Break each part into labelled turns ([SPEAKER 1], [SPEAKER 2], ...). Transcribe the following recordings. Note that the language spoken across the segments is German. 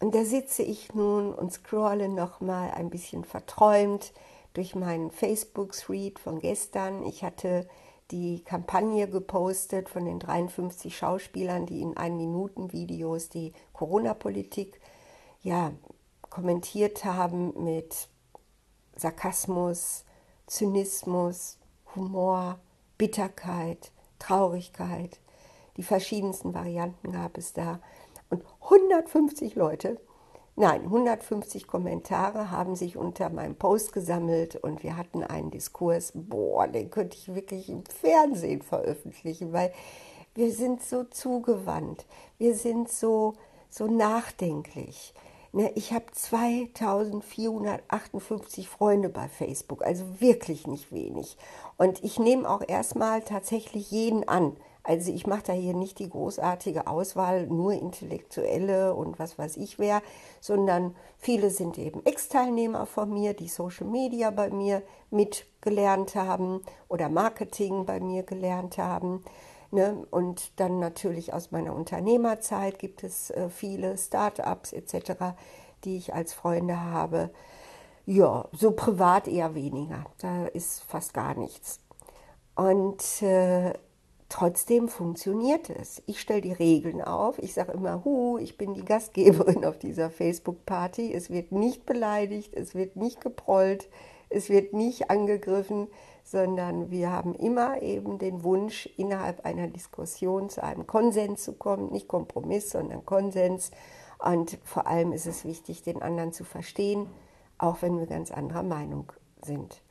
[SPEAKER 1] Und da sitze ich nun und scrolle nochmal ein bisschen verträumt durch meinen Facebook-Thread von gestern. Ich hatte die Kampagne gepostet von den 53 Schauspielern, die in ein Minuten Videos die Corona-Politik ja, kommentiert haben mit Sarkasmus, Zynismus, Humor, Bitterkeit, Traurigkeit. Die verschiedensten Varianten gab es da. Und 150 Leute, nein, 150 Kommentare haben sich unter meinem Post gesammelt und wir hatten einen Diskurs, boah, den könnte ich wirklich im Fernsehen veröffentlichen, weil wir sind so zugewandt, wir sind so, so nachdenklich. Ne, ich habe 2458 Freunde bei Facebook, also wirklich nicht wenig. Und ich nehme auch erstmal tatsächlich jeden an. Also ich mache da hier nicht die großartige Auswahl, nur Intellektuelle und was weiß ich wer, sondern viele sind eben Ex-Teilnehmer von mir, die Social Media bei mir mitgelernt haben oder Marketing bei mir gelernt haben. Ne? Und dann natürlich aus meiner Unternehmerzeit gibt es äh, viele Start-ups etc., die ich als Freunde habe. Ja, so privat eher weniger. Da ist fast gar nichts. Und äh, trotzdem funktioniert es. Ich stelle die Regeln auf. Ich sage immer, hu, ich bin die Gastgeberin auf dieser Facebook-Party. Es wird nicht beleidigt, es wird nicht geprollt, es wird nicht angegriffen, sondern wir haben immer eben den Wunsch, innerhalb einer Diskussion zu einem Konsens zu kommen, nicht Kompromiss, sondern Konsens. Und vor allem ist es wichtig, den anderen zu verstehen, auch wenn wir ganz anderer Meinung sind.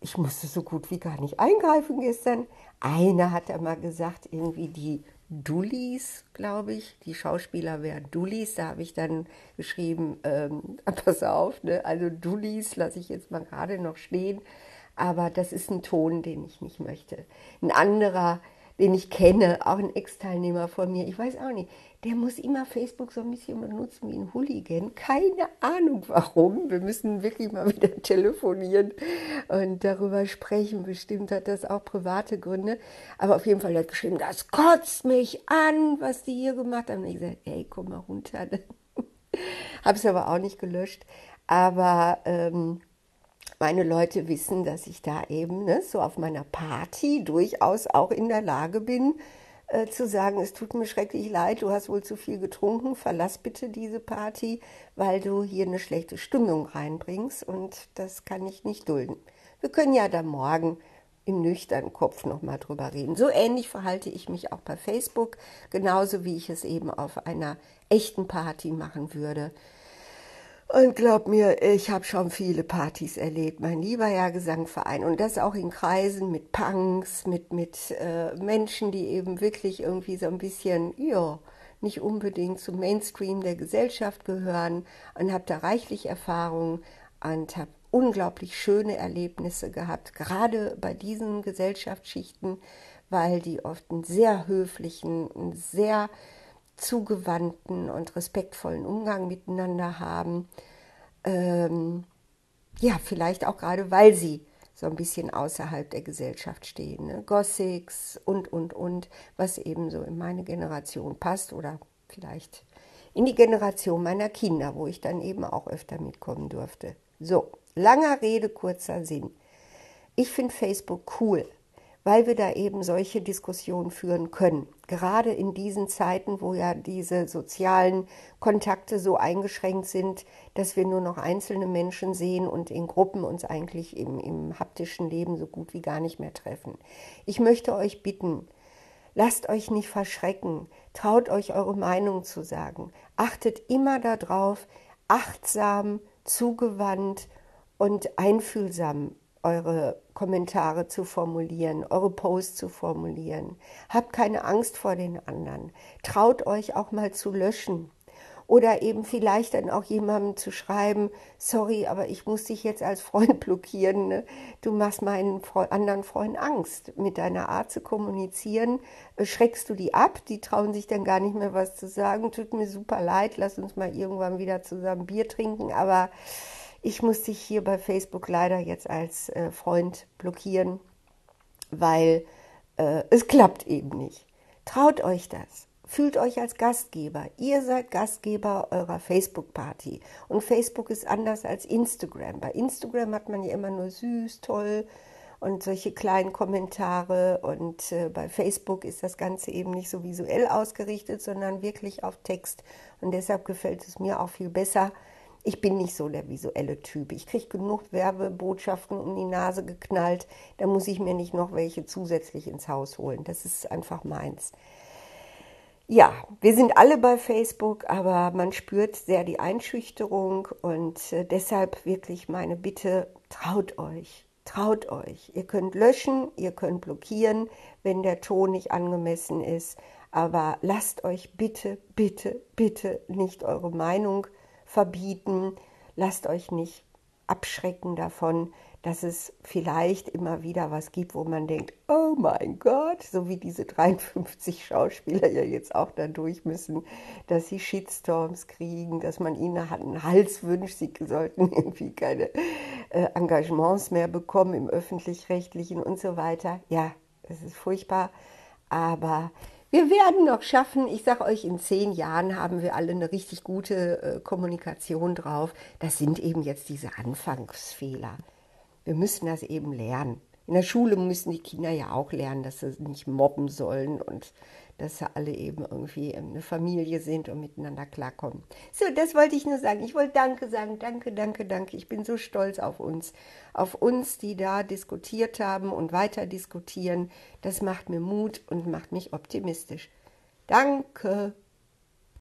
[SPEAKER 1] Ich musste so gut wie gar nicht eingreifen gestern. Einer hat einmal gesagt, irgendwie die Dullis, glaube ich. Die Schauspieler wären Dullis. Da habe ich dann geschrieben, ähm, pass auf, ne? also Dullis lasse ich jetzt mal gerade noch stehen. Aber das ist ein Ton, den ich nicht möchte. Ein anderer, den ich kenne, auch ein Ex-Teilnehmer von mir, ich weiß auch nicht, der muss immer Facebook so ein bisschen benutzen wie ein Hooligan. Keine Ahnung warum. Wir müssen wirklich mal wieder telefonieren und darüber sprechen. Bestimmt hat das auch private Gründe. Aber auf jeden Fall hat geschrieben, das kotzt mich an, was die hier gemacht haben. Und ich gesagt, ey, komm mal runter. Habe es aber auch nicht gelöscht. Aber ähm, meine Leute wissen, dass ich da eben ne, so auf meiner Party durchaus auch in der Lage bin, äh, zu sagen, es tut mir schrecklich leid, du hast wohl zu viel getrunken, verlass bitte diese Party, weil du hier eine schlechte Stimmung reinbringst und das kann ich nicht dulden. Wir können ja da morgen im nüchternen Kopf nochmal drüber reden. So ähnlich verhalte ich mich auch bei Facebook, genauso wie ich es eben auf einer echten Party machen würde. Und glaub mir, ich habe schon viele Partys erlebt, mein lieber Herr Gesangverein. Und das auch in Kreisen mit Punks, mit, mit äh, Menschen, die eben wirklich irgendwie so ein bisschen, ja, nicht unbedingt zum Mainstream der Gesellschaft gehören. Und habe da reichlich Erfahrung und habe unglaublich schöne Erlebnisse gehabt, gerade bei diesen Gesellschaftsschichten, weil die oft einen sehr höflichen, einen sehr zugewandten und respektvollen Umgang miteinander haben. Ähm, ja, vielleicht auch gerade, weil sie so ein bisschen außerhalb der Gesellschaft stehen. Ne? Gothics und, und, und, was eben so in meine Generation passt oder vielleicht in die Generation meiner Kinder, wo ich dann eben auch öfter mitkommen durfte. So, langer Rede, kurzer Sinn. Ich finde Facebook cool weil wir da eben solche Diskussionen führen können. Gerade in diesen Zeiten, wo ja diese sozialen Kontakte so eingeschränkt sind, dass wir nur noch einzelne Menschen sehen und in Gruppen uns eigentlich im, im haptischen Leben so gut wie gar nicht mehr treffen. Ich möchte euch bitten, lasst euch nicht verschrecken, traut euch eure Meinung zu sagen, achtet immer darauf, achtsam, zugewandt und einfühlsam eure Kommentare zu formulieren, eure Posts zu formulieren. Habt keine Angst vor den anderen. Traut euch auch mal zu löschen. Oder eben vielleicht dann auch jemandem zu schreiben, sorry, aber ich muss dich jetzt als Freund blockieren. Ne? Du machst meinen anderen Freunden Angst. Mit deiner Art zu kommunizieren, äh, schreckst du die ab. Die trauen sich dann gar nicht mehr was zu sagen. Tut mir super leid, lass uns mal irgendwann wieder zusammen Bier trinken. Aber ich muss dich hier bei Facebook leider jetzt als äh, Freund blockieren, weil äh, es klappt eben nicht. Traut euch das, fühlt euch als Gastgeber. Ihr seid Gastgeber eurer Facebook-Party. Und Facebook ist anders als Instagram. Bei Instagram hat man ja immer nur süß, toll und solche kleinen Kommentare. Und äh, bei Facebook ist das Ganze eben nicht so visuell ausgerichtet, sondern wirklich auf Text. Und deshalb gefällt es mir auch viel besser. Ich bin nicht so der visuelle Typ. Ich kriege genug Werbebotschaften um die Nase geknallt. Da muss ich mir nicht noch welche zusätzlich ins Haus holen. Das ist einfach meins. Ja, wir sind alle bei Facebook, aber man spürt sehr die Einschüchterung und äh, deshalb wirklich meine Bitte, traut euch, traut euch. Ihr könnt löschen, ihr könnt blockieren, wenn der Ton nicht angemessen ist, aber lasst euch bitte, bitte, bitte nicht eure Meinung verbieten, lasst euch nicht abschrecken davon, dass es vielleicht immer wieder was gibt, wo man denkt, oh mein Gott, so wie diese 53 Schauspieler ja jetzt auch da durch müssen, dass sie Shitstorms kriegen, dass man ihnen einen Hals wünscht, sie sollten irgendwie keine äh, Engagements mehr bekommen im öffentlich-rechtlichen und so weiter. Ja, es ist furchtbar, aber wir werden noch schaffen, ich sage euch, in zehn Jahren haben wir alle eine richtig gute äh, Kommunikation drauf. Das sind eben jetzt diese Anfangsfehler wir müssen das eben lernen. In der Schule müssen die Kinder ja auch lernen, dass sie nicht mobben sollen und dass sie alle eben irgendwie eine Familie sind und miteinander klarkommen. So, das wollte ich nur sagen. Ich wollte Danke sagen. Danke, danke, danke. Ich bin so stolz auf uns. Auf uns, die da diskutiert haben und weiter diskutieren. Das macht mir Mut und macht mich optimistisch. Danke.